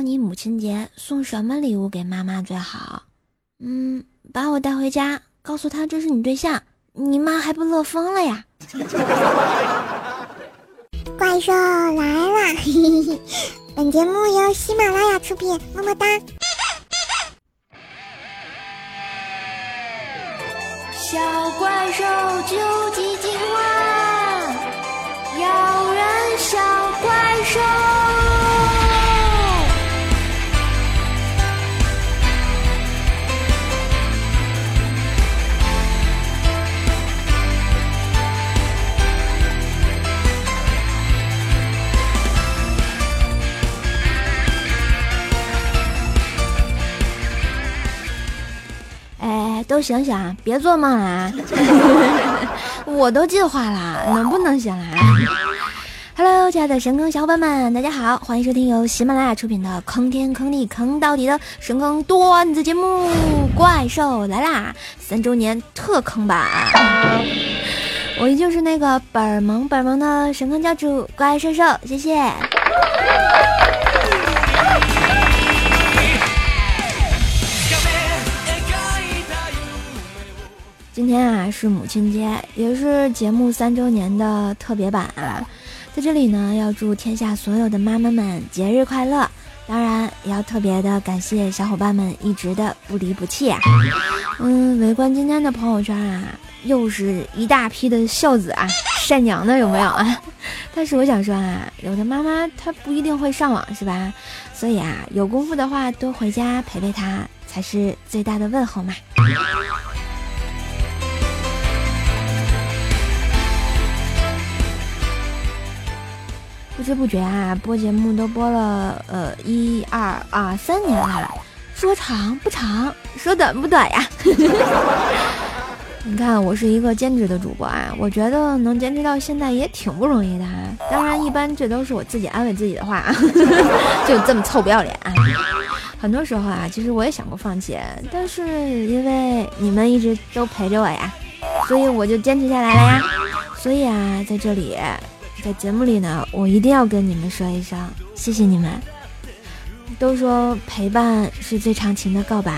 道你母亲节送什么礼物给妈妈最好？嗯，把我带回家，告诉她这是你对象，你妈还不乐疯了呀？怪兽来了！本节目由喜马拉雅出品，么么哒。小怪兽究极进化，咬都醒醒，别做梦了啊！我都进化了，能不能醒来？Hello，亲爱的神坑小伙伴们，大家好，欢迎收听由喜马拉雅出品的《坑天坑地坑到底》的神坑段子节目《怪兽来啦》三周年特坑版。我依旧是那个本萌本萌的神坑教主怪兽兽，谢谢。今天啊是母亲节，也是节目三周年的特别版啊，在这里呢要祝天下所有的妈妈们节日快乐，当然也要特别的感谢小伙伴们一直的不离不弃啊。嗯，围观今天的朋友圈啊，又是一大批的孝子啊，善娘的有没有啊？但是我想说啊，有的妈妈她不一定会上网是吧？所以啊，有功夫的话多回家陪陪她，才是最大的问候嘛。不知不觉啊，播节目都播了呃一二啊三年了，说长不长，说短不短呀。你看，我是一个兼职的主播啊，我觉得能坚持到现在也挺不容易的。当然，一般这都是我自己安慰自己的话，就这么臭不要脸。很多时候啊，其实我也想过放弃，但是因为你们一直都陪着我呀，所以我就坚持下来了呀。所以啊，在这里。在节目里呢，我一定要跟你们说一声谢谢你们。都说陪伴是最长情的告白，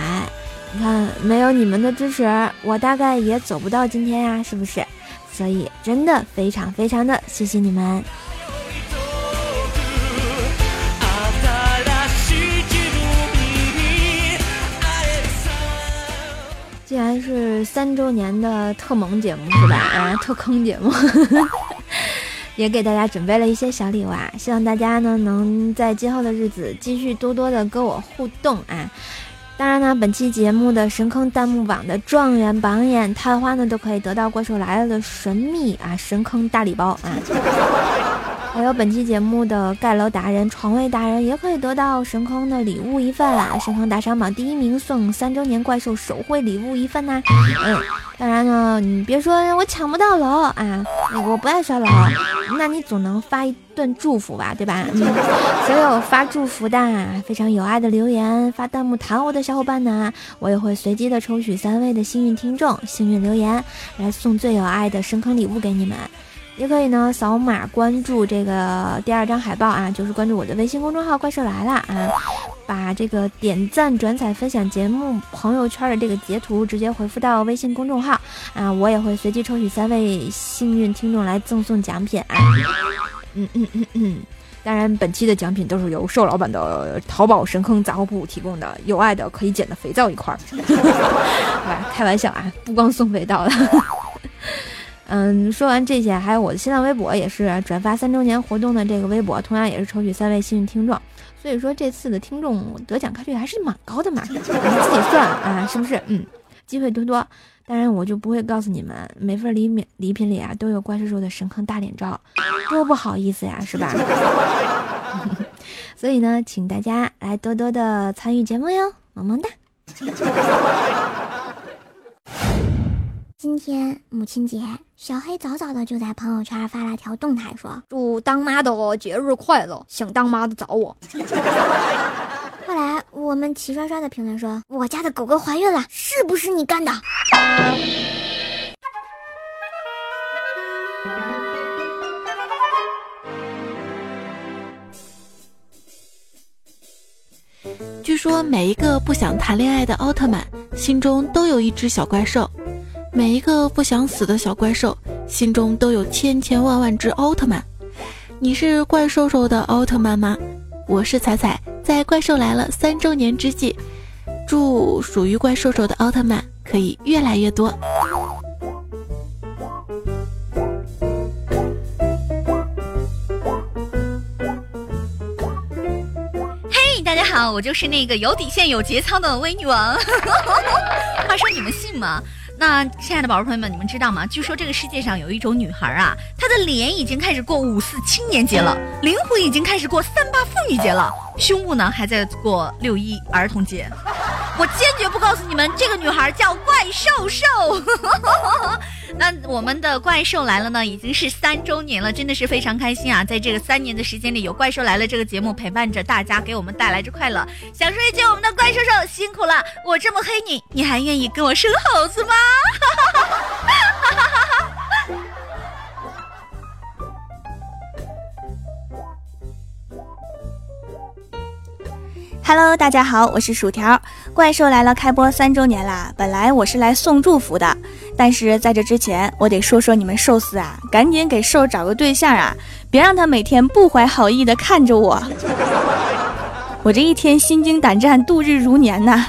你看没有你们的支持，我大概也走不到今天呀，是不是？所以真的非常非常的谢谢你们。既然是三周年的特萌节目是吧？啊，特坑节目。也给大家准备了一些小礼物啊，希望大家呢能在今后的日子继续多多的跟我互动啊。当然呢，本期节目的神坑弹幕榜的状元榜眼探花呢，都可以得到怪兽来了的神秘啊神坑大礼包啊。还有本期节目的盖楼达人、床位达人也可以得到神坑的礼物一份啦！神坑打赏榜第一名送三周年怪兽手绘礼物一份呐！嗯，当然呢，你别说我抢不到楼啊，我不爱刷楼，那你总能发一段祝福吧，对吧？嗯，所有发祝福的、非常有爱的留言、发弹幕弹我的小伙伴呢，我也会随机的抽取三位的幸运听众、幸运留言，来送最有爱的神坑礼物给你们。也可以呢，扫码关注这个第二张海报啊，就是关注我的微信公众号“怪兽来了”啊，把这个点赞、转载、分享节目朋友圈的这个截图直接回复到微信公众号啊，我也会随机抽取三位幸运听众来赠送奖品啊。嗯嗯嗯嗯，当然本期的奖品都是由瘦老板的淘宝神坑杂货铺提供的，有爱的可以捡的肥皂一块儿。开玩笑啊，不光送肥皂的。嗯，说完这些，还有我的新浪微博也是转发三周年活动的这个微博，同样也是抽取三位幸运听众。所以说这次的听众得奖概率还是蛮高的嘛，你 自己算啊，是不是？嗯，机会多多。当然我就不会告诉你们，每份礼品礼品里啊都有怪叔叔的神坑大脸照，多不好意思呀，是吧？所以呢，请大家来多多的参与节目哟，萌萌哒。今天母亲节，小黑早早的就在朋友圈发了条动态，说：“祝当妈的节日快乐，想当妈的找我。”后来我们齐刷刷的评论说：“我家的狗狗怀孕了，是不是你干的？”据说每一个不想谈恋爱的奥特曼心中都有一只小怪兽，每一个不想死的小怪兽心中都有千千万万只奥特曼。你是怪兽兽的奥特曼吗？我是彩彩，在怪兽来了三周年之际，祝属于怪兽兽的奥特曼可以越来越多。嘿大家好，我就是那个有底线、有节操的微女王。话说你们信吗？那亲爱的宝贝朋友们，你们知道吗？据说这个世界上有一种女孩啊，她的脸已经开始过五四青年节了，灵魂已经开始过三八妇女节了，胸部呢还在过六一儿童节。我坚决不告诉你们，这个女孩叫怪兽兽。那我们的怪兽来了呢，已经是三周年了，真的是非常开心啊！在这个三年的时间里，有怪兽来了这个节目陪伴着大家，给我们带来着快乐。想说一句，我们的怪兽兽辛苦了，我这么黑你，你还愿意跟我生猴子吗哈哈哈哈？Hello，大家好，我是薯条。怪兽来了开播三周年啦！本来我是来送祝福的，但是在这之前，我得说说你们寿司啊，赶紧给兽找个对象啊，别让他每天不怀好意的看着我。我这一天心惊胆战，度日如年呐。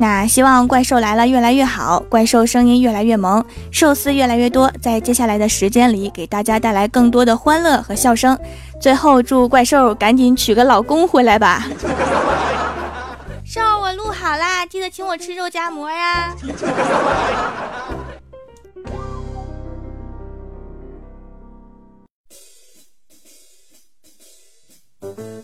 那希望怪兽来了越来越好，怪兽声音越来越萌，寿司越来越多，在接下来的时间里给大家带来更多的欢乐和笑声。最后祝怪兽赶紧娶个老公回来吧。兽，我录好啦，记得请我吃肉夹馍呀。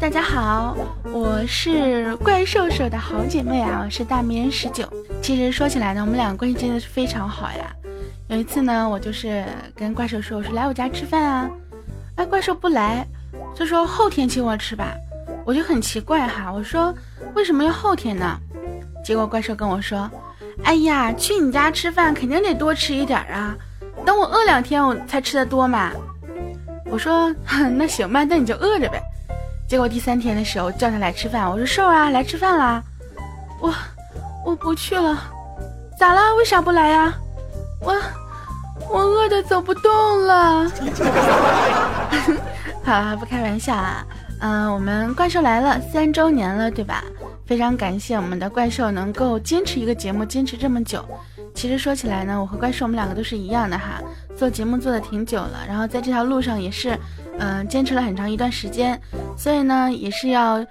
大家好，我是怪兽兽的好姐妹啊，我是大名人十九。其实说起来呢，我们两个关系真的是非常好呀。有一次呢，我就是跟怪兽说，我说来我家吃饭啊，哎，怪兽不来，就说后天请我吃吧。我就很奇怪哈，我说为什么要后天呢？结果怪兽跟我说，哎呀，去你家吃饭肯定得多吃一点啊，等我饿两天我才吃的多嘛。我说那行吧，那你就饿着呗。结果第三天的时候叫他来吃饭，我说瘦啊，来吃饭啦。我我不去了，咋了？为啥不来呀？我我饿的走不动了。好，不开玩笑啊。嗯，我们怪兽来了三周年了，对吧？非常感谢我们的怪兽能够坚持一个节目坚持这么久。其实说起来呢，我和怪兽我们两个都是一样的哈，做节目做的挺久了，然后在这条路上也是，嗯，坚持了很长一段时间。所以呢，也是要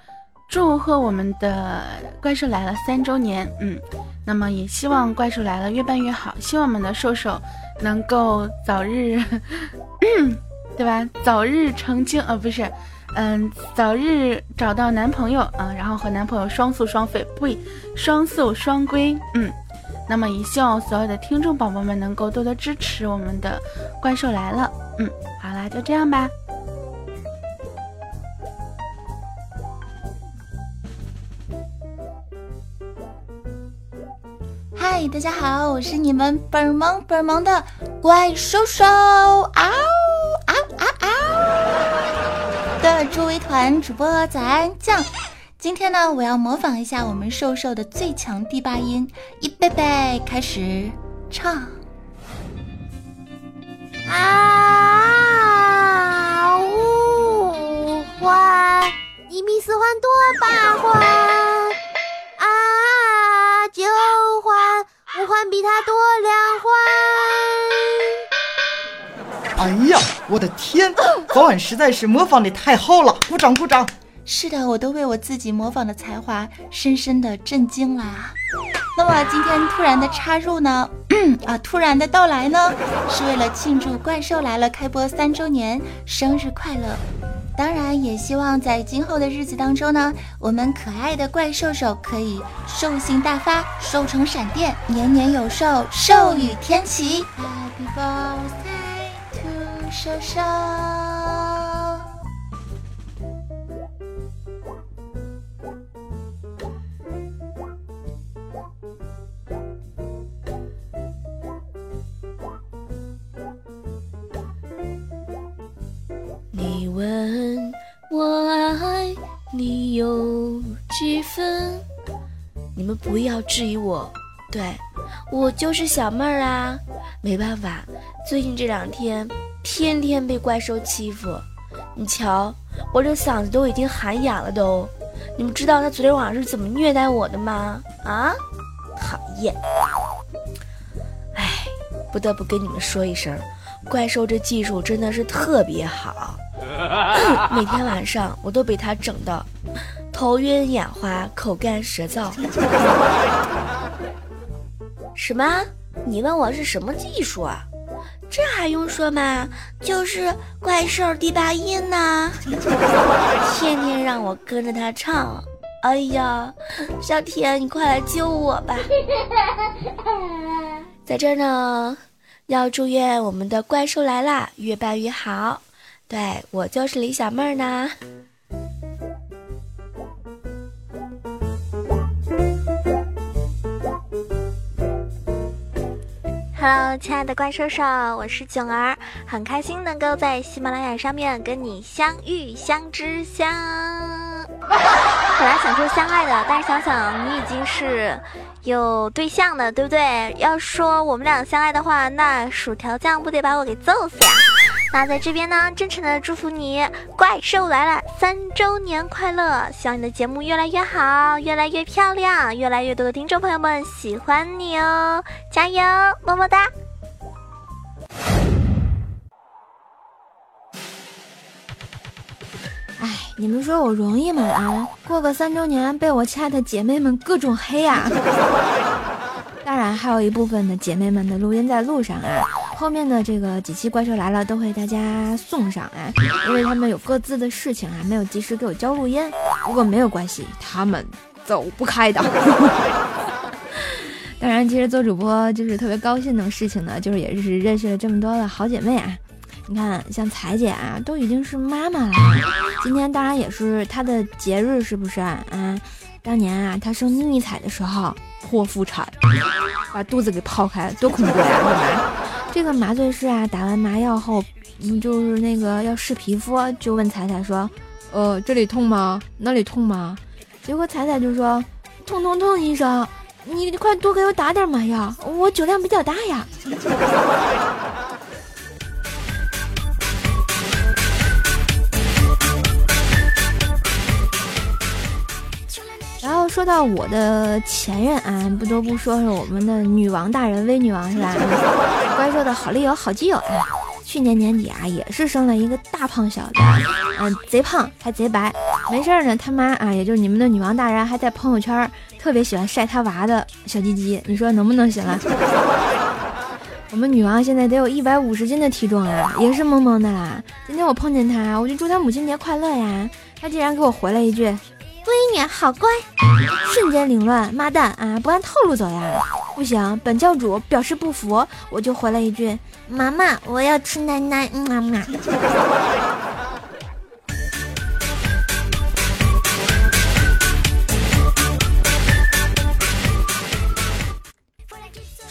祝贺我们的怪兽来了三周年。嗯，那么也希望怪兽来了越办越好，希望我们的兽兽能够早日，对吧？早日成精呃，不是，嗯，早日找到男朋友啊，然后和男朋友双宿双飞，不，双宿双归。嗯。那么也希望所有的听众宝宝们能够多多支持我们的怪兽来了。嗯，好啦，就这样吧。大家好，我是你们本萌本萌的怪兽兽嗷嗷嗷嗷的诸位团主播早安酱。今天呢，我要模仿一下我们瘦瘦的最强第八音，一贝贝开始唱。啊呜欢，一米四欢多八欢，比他多两环。哎呀，我的天，早晚实在是模仿的太好了，鼓掌鼓掌。是的，我都为我自己模仿的才华深深的震惊啦。那么今天突然的插入呢？啊，突然的到来呢，是为了庆祝《怪兽来了》开播三周年，生日快乐！当然也希望在今后的日子当中呢，我们可爱的怪兽兽可以兽性大发，兽成闪电，年年有兽，兽与天齐。Happy birthday to 兽兽。你问我爱你有几分？你们不要质疑我，对我就是小妹儿啊。没办法，最近这两天天天被怪兽欺负。你瞧，我这嗓子都已经喊哑了都。你们知道他昨天晚上是怎么虐待我的吗？啊，讨厌！哎，不得不跟你们说一声，怪兽这技术真的是特别好。每天晚上我都被他整的 头晕眼花、口干舌燥。什么？你问我是什么技术啊？这还用说吗？就是怪兽第八音呢。天天让我跟着他唱。哎呀，小天，你快来救我吧！在这儿呢，要祝愿我们的怪兽来啦，越办越好。对我就是李小妹儿呢。Hello，亲爱的怪兽兽，我是囧儿，很开心能够在喜马拉雅上面跟你相遇、相知、相。本来想说相爱的，但是想想你已经是有对象的，对不对？要说我们俩相爱的话，那薯条酱不得把我给揍死呀？那在这边呢，真诚的祝福你，怪兽来了三周年快乐！希望你的节目越来越好，越来越漂亮，越来越多的听众朋友们喜欢你哦，加油，么么哒！哎，你们说我容易吗？啊，过个三周年被我亲爱的姐妹们各种黑呀！当然，还有一部分的姐妹们的录音在路上啊。后面的这个几期怪兽来了都会大家送上啊，因为他们有各自的事情啊，没有及时给我交录音。不过没有关系，他们走不开的。当然，其实做主播就是特别高兴的事情呢，就是也是认识了这么多的好姐妹啊。你看，像彩姐啊，都已经是妈妈了。今天当然也是她的节日，是不是啊？啊当年啊，她生妮妮彩的时候剖腹产，把肚子给剖开，多恐怖呀，是吧？这个麻醉师啊，打完麻药后，嗯，就是那个要试皮肤，就问彩彩说：“呃，这里痛吗？那里痛吗？”结果彩彩就说：“痛痛痛，医生，你快多给我打点麻药，我酒量比较大呀。”说到我的前任啊，不得不说说我们的女王大人，威女王是吧？怪兽的好丽友、好基友啊！去年年底啊，也是生了一个大胖小子，嗯，贼胖还贼白。没事呢，他妈啊，也就是你们的女王大人，还在朋友圈特别喜欢晒他娃的小鸡鸡，你说能不能行了？我们女王现在得有一百五十斤的体重啊，也是萌萌的啦。今天我碰见她，我就祝她母亲节快乐呀，她竟然给我回了一句。闺女好乖，瞬间凌乱，妈蛋啊！不按套路走呀！不行，本教主表示不服，我就回了一句：妈妈，我要吃奶奶。妈妈。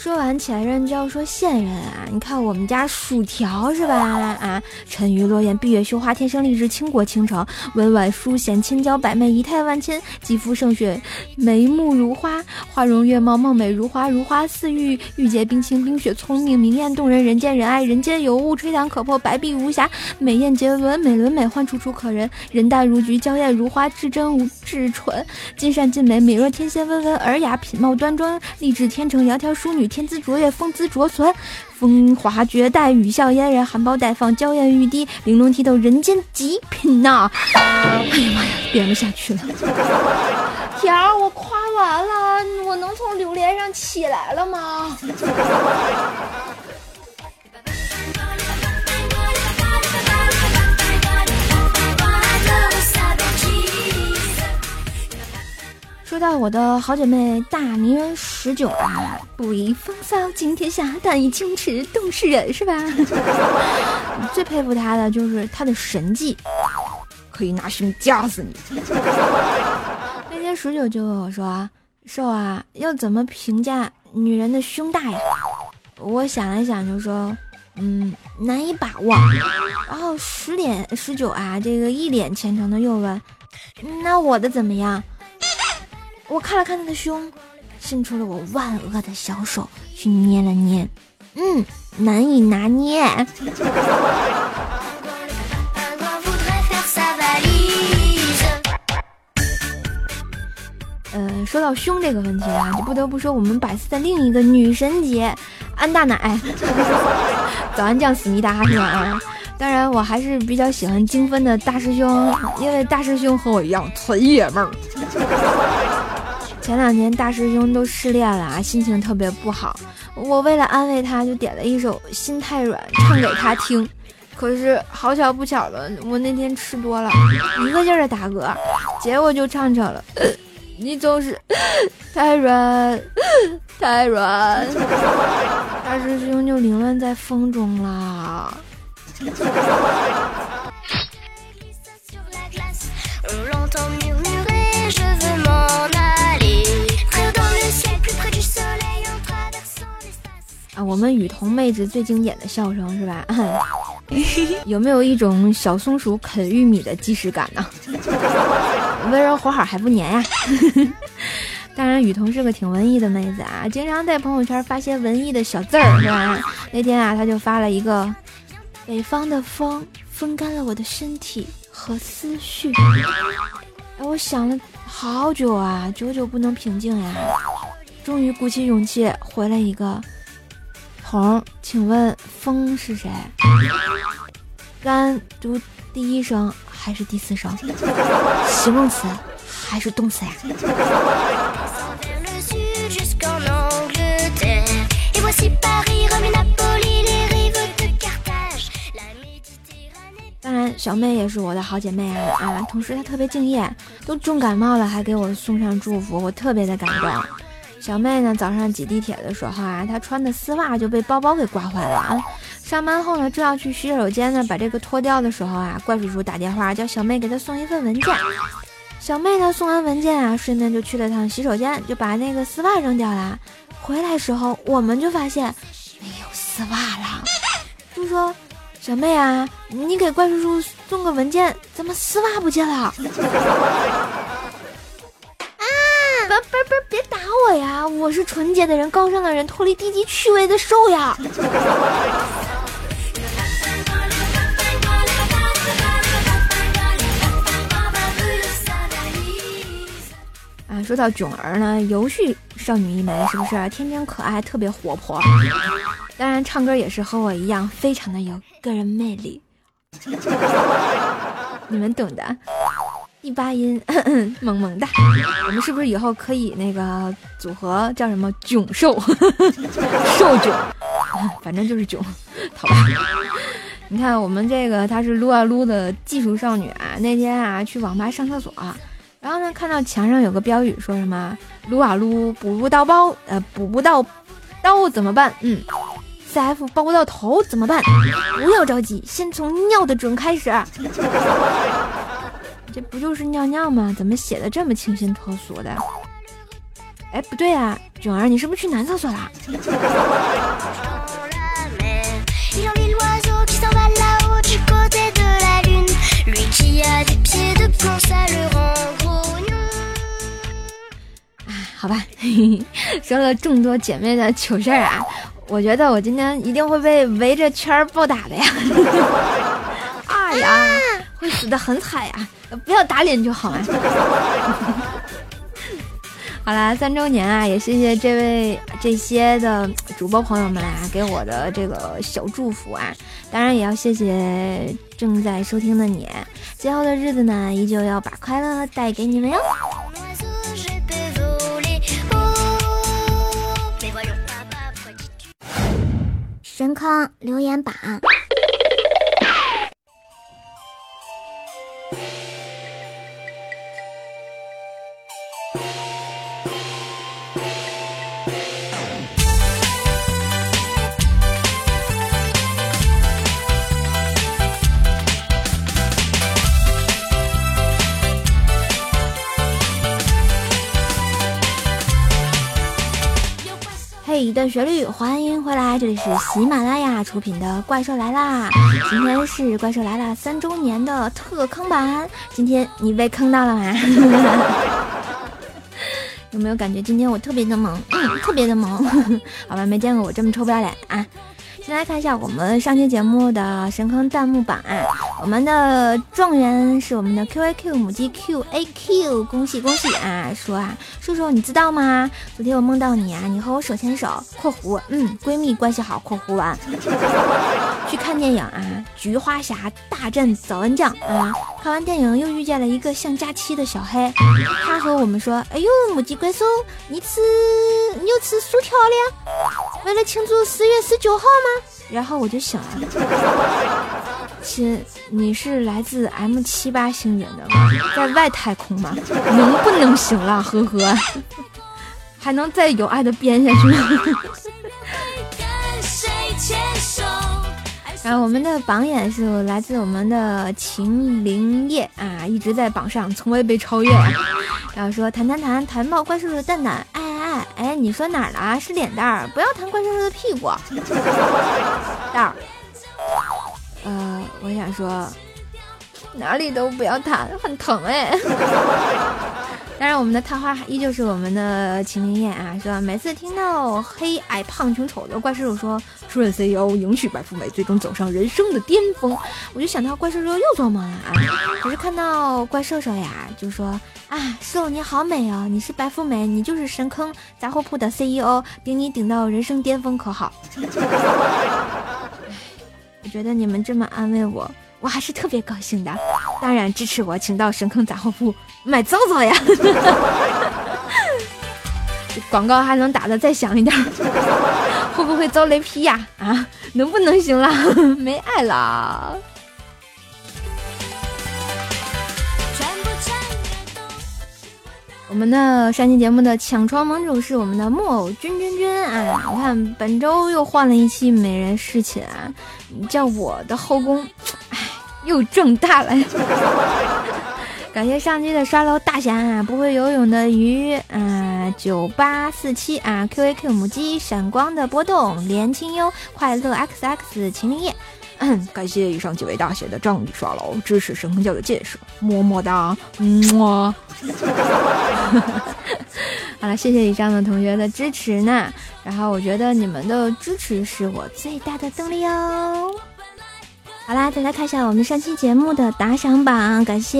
说完前任就要说现任啊！你看我们家薯条是吧？啊，沉鱼落雁，闭月羞花，天生丽质，倾国倾城，温婉淑贤，千娇百媚，仪态万千，肌肤胜雪，眉目如花，花容月貌，貌美如花，如花似玉，玉洁冰清，冰雪聪明，明艳动人，人见人爱，人间尤物，吹弹可破，白璧无瑕，美艳绝伦，美轮美奂，楚楚可人，人淡如菊，娇艳如花，至真无至纯，尽善尽美，美若天仙，温文尔雅，品貌端庄，丽质天成，窈窕淑女。天资卓越，风姿卓存，风华绝代，语笑嫣然，含苞待放，娇艳欲滴，玲珑剔透，人间极品呐！哎呀妈呀，编不下去了。甜儿，我夸完了，我能从榴莲上起来了吗？说到我的好姐妹大名人十九啊，不以风骚惊天下，但以矜持动世人，是吧？最佩服她的就是她的神技，可以拿胸夹死你。那天十九就问我说：“瘦啊，要怎么评价女人的胸大呀？”我想了想就说：“嗯，难以把握。然后十点十九啊，这个一脸虔诚的又问：“那我的怎么样？”我看了看他的胸，伸出了我万恶的小手去捏了捏，嗯，难以拿捏。呃，说到胸这个问题啊，就不得不说我们百思的另一个女神姐安大奶，早安酱思密达是吧？啊，当然我还是比较喜欢精分的大师兄，因为大师兄和我一样纯爷们儿。前两天大师兄都失恋了啊，心情特别不好，我为了安慰他，就点了一首《心太软》唱给他听。可是好巧不巧的，我那天吃多了，一个劲儿的打嗝，结果就唱成了。你总是太软，太软，大师兄就凌乱在风中啦。啊，我们雨桐妹子最经典的笑声是吧？有没有一种小松鼠啃玉米的即视感呢？温柔活好还不粘呀？当然，雨桐是个挺文艺的妹子啊，经常在朋友圈发些文艺的小字儿，是吧？那天啊，她就发了一个：北方的风风干了我的身体和思绪。哎，我想了好久啊，久久不能平静呀，终于鼓起勇气回了一个。红，请问风是谁？干读第一声还是第四声？形容词还是动词呀？当然，小妹也是我的好姐妹啊啊！同时她特别敬业，都重感冒了还给我送上祝福，我特别的感动。小妹呢，早上挤地铁的时候啊，她穿的丝袜就被包包给刮坏了啊。上班后呢，正要去洗手间呢，把这个脱掉的时候啊，怪叔叔打电话叫小妹给他送一份文件。小妹呢，送完文件啊，顺便就去了趟洗手间，就把那个丝袜扔掉了。回来时候，我们就发现没有丝袜了。就说：“小妹啊，你给怪叔叔送个文件，怎么丝袜不见了？”别别别打我呀！我是纯洁的人，高尚的人，脱离低级趣味的兽呀！啊，说到囧儿呢，游戏少女一枚，是不是天真可爱，特别活泼？当然，唱歌也是和我一样，非常的有个人魅力。你们懂的。第八音萌萌哒，我们是不是以后可以那个组合叫什么囧兽兽囧？反正就是囧，好吧？你看我们这个她是撸啊撸的技术少女啊。那天啊去网吧上厕所，然后呢看到墙上有个标语，说什么撸啊撸补不到包，呃补不到刀怎么办？嗯，CF 包不到头怎么办？不要着急，先从尿的准开始。这不就是尿尿吗？怎么写的这么清新脱俗的？哎，不对啊，囧儿，你是不是去男厕所了？啊，好吧，说了众多姐妹的糗事儿啊，我觉得我今天一定会被围着圈儿暴打的呀！哎呀，死的很惨呀！不要打脸就好了。好啦，三周年啊，也谢谢这位这些的主播朋友们啊，给我的这个小祝福啊。当然也要谢谢正在收听的你。今后的日子呢，依旧要把快乐带给你们哟。神坑留言板。旋律，欢迎回来，这里是喜马拉雅出品的《怪兽来啦》，今天是《怪兽来了》三周年的特坑版，今天你被坑到了吗？有没有感觉今天我特别的萌？嗯，特别的萌，好吧，没见过我这么臭不要脸啊！先来看一下我们上期节目的神坑弹幕榜，我们的状元是我们的 Q A Q 母鸡 Q A Q，恭喜恭喜啊！说啊，叔叔你知道吗？昨天我梦到你啊，你和我手牵手（括弧嗯，闺蜜关系好）（括弧完）去看电影啊，《菊花侠大战早安酱》啊，看完电影又遇见了一个像假期的小黑，他和我们说：“哎呦，母鸡怪兽，你吃你又吃薯条了？为了庆祝十月十九号吗？”然后我就想了，亲，你是来自 M 七八星人的吗？在外太空吗？能不能行了？呵呵，还能再有爱的编下去吗？然后我们的榜眼是来自我们的秦灵叶啊，一直在榜上，从未被超越。然后说弹弹弹弹爆怪兽的蛋蛋，哎哎哎哎，你说哪儿了？是脸蛋儿，不要弹怪兽的屁股。蛋儿，呃，我想说，哪里都不要弹，很疼哎。当然，我们的探花依旧是我们的秦明燕啊，是吧？每次听到黑矮胖穷丑的怪兽兽说“出任 CEO，迎娶白富美，最终走上人生的巅峰”，我就想到怪兽兽又做梦了啊！可是看到怪兽兽呀，就说啊，兽你好美哦，你是白富美，你就是神坑杂货铺的 CEO，顶你顶到人生巅峰可好？我觉得你们这么安慰我。我还是特别高兴的，当然支持我，请到神坑杂货铺买皂皂呀！广告还能打的再响一点，会不会遭雷劈呀？啊，能不能行了？没爱了。我们的上期节目的抢床盟主是我们的木偶君君君啊！你看本周又换了一期美人侍寝，叫我的后宫，哎，又挣大了。感谢上期的刷楼大侠啊，不会游泳的鱼啊，九八四七啊，Q A Q 母鸡，闪光的波动，连清幽，快乐 X X 秦林叶。感谢以上几位大写的仗义刷楼，支持神坑教的建设，么么哒，么。好了，谢谢以上的同学的支持呢。然后我觉得你们的支持是我最大的动力哦。好啦，再来看一下我们上期节目的打赏榜，感谢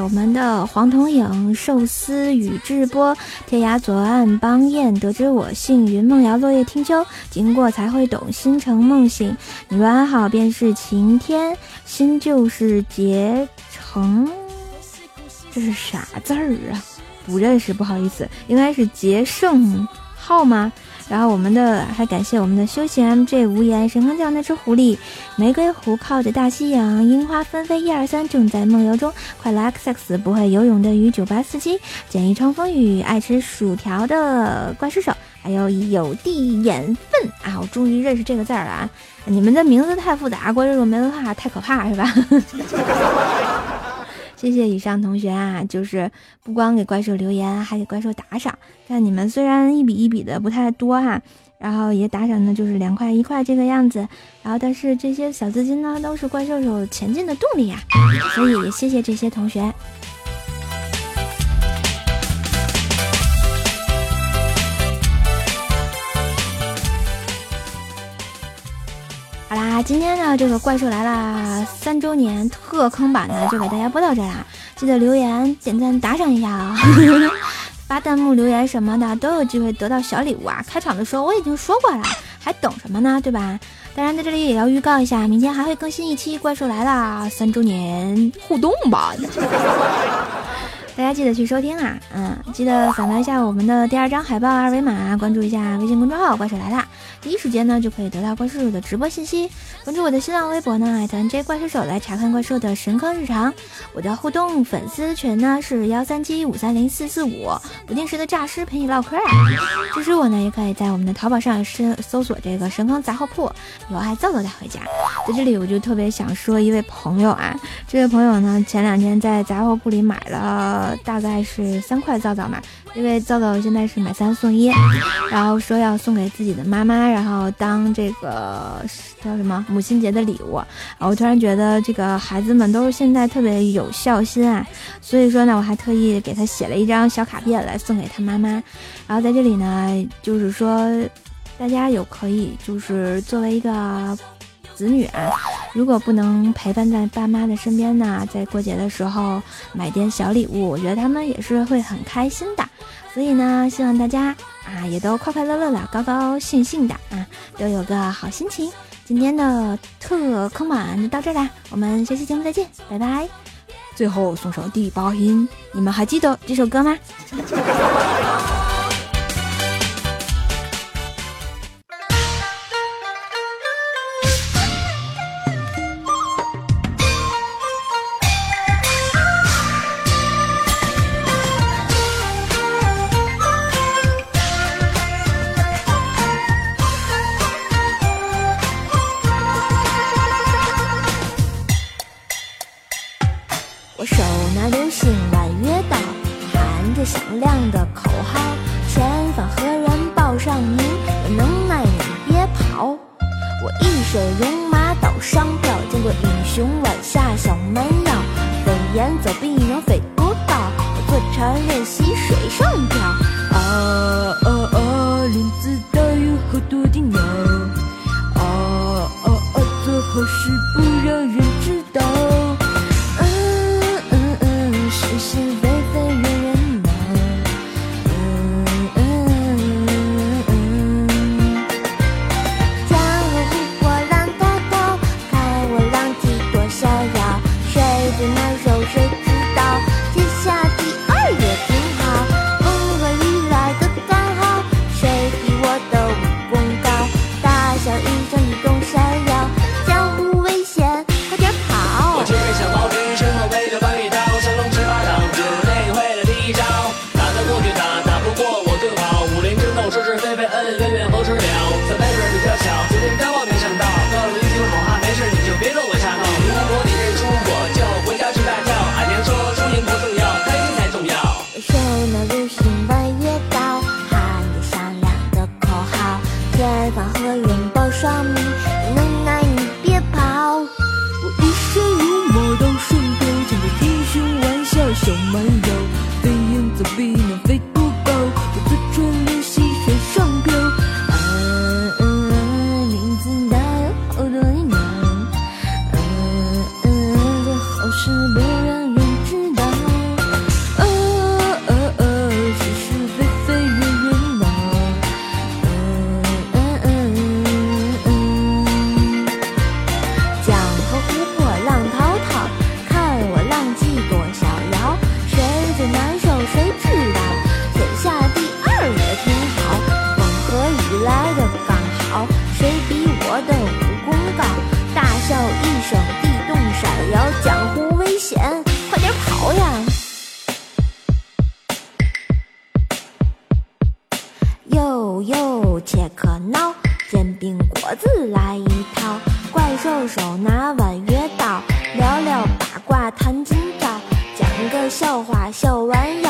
我们的黄铜影、寿司与智波、天涯左岸、邦彦、得知我姓云梦瑶、落叶听秋、经过才会懂、星辰梦醒、你若安好便是晴天、新就是结成，这是啥字儿啊？不认识，不好意思，应该是结胜号吗？然后我们的还感谢我们的休闲 MJ 无言神坑教那只狐狸，玫瑰湖靠着大西洋，樱花纷飞一二三正在梦游中，快乐 XX 不会游泳的鱼九八四七，简易冲风雨爱吃薯条的怪兽手，还有有地眼粪啊！我终于认识这个字儿了啊！你们的名字太复杂，怪兽手没文化太可怕是吧？谢谢以上同学啊，就是不光给怪兽留言，还给怪兽打赏。看你们虽然一笔一笔的不太多哈，然后也打赏的就是两块一块这个样子，然后但是这些小资金呢，都是怪兽手前进的动力呀。所以也谢谢这些同学。今天呢这个怪兽来啦三周年特坑版呢就给大家播到这啦，记得留言点赞打赏一下啊，发弹幕留言什么的都有机会得到小礼物啊。开场的时候我已经说过了，还等什么呢？对吧？当然在这里也要预告一下，明天还会更新一期怪兽来啦三周年互动吧。大家记得去收听啊，嗯，记得扫描一下我们的第二张海报二维码，关注一下微信公众号“怪兽来啦”，第一时间呢就可以得到怪兽手的直播信息。关注我的新浪微博呢，艾特 NJ 怪兽手来查看怪兽的神坑日常。我的互动粉丝群呢是幺三七五三零四四五，不定时的诈尸陪你唠嗑啊。支持我呢，也可以在我们的淘宝上搜搜索这个神坑杂货铺，有爱皂皂带回家。在这里我就特别想说一位朋友啊，这位朋友呢前两天在杂货铺里买了。大概是三块皂皂嘛，因为皂皂现在是买三送一，然后说要送给自己的妈妈，然后当这个叫什么母亲节的礼物。我突然觉得这个孩子们都是现在特别有孝心啊，所以说呢，我还特意给他写了一张小卡片来送给他妈妈。然后在这里呢，就是说大家有可以就是作为一个。子女啊，如果不能陪伴在爸妈的身边呢，在过节的时候买点小礼物，我觉得他们也是会很开心的。所以呢，希望大家啊也都快快乐乐的、高高兴兴的啊，都有个好心情。今天的特坑满就到这啦，我们下期节目再见，拜拜。最后送上第八音，你们还记得这首歌吗？练习水上漂啊啊啊林子大有好多的鸟。啊啊啊做好事好，谁比我的武功高？大笑一声，地动山摇，江湖危险，快点跑呀！呦呦，切克闹，煎饼果子来一套，怪兽手拿弯月刀，聊聊八卦，谈今朝，讲个笑话，笑弯腰。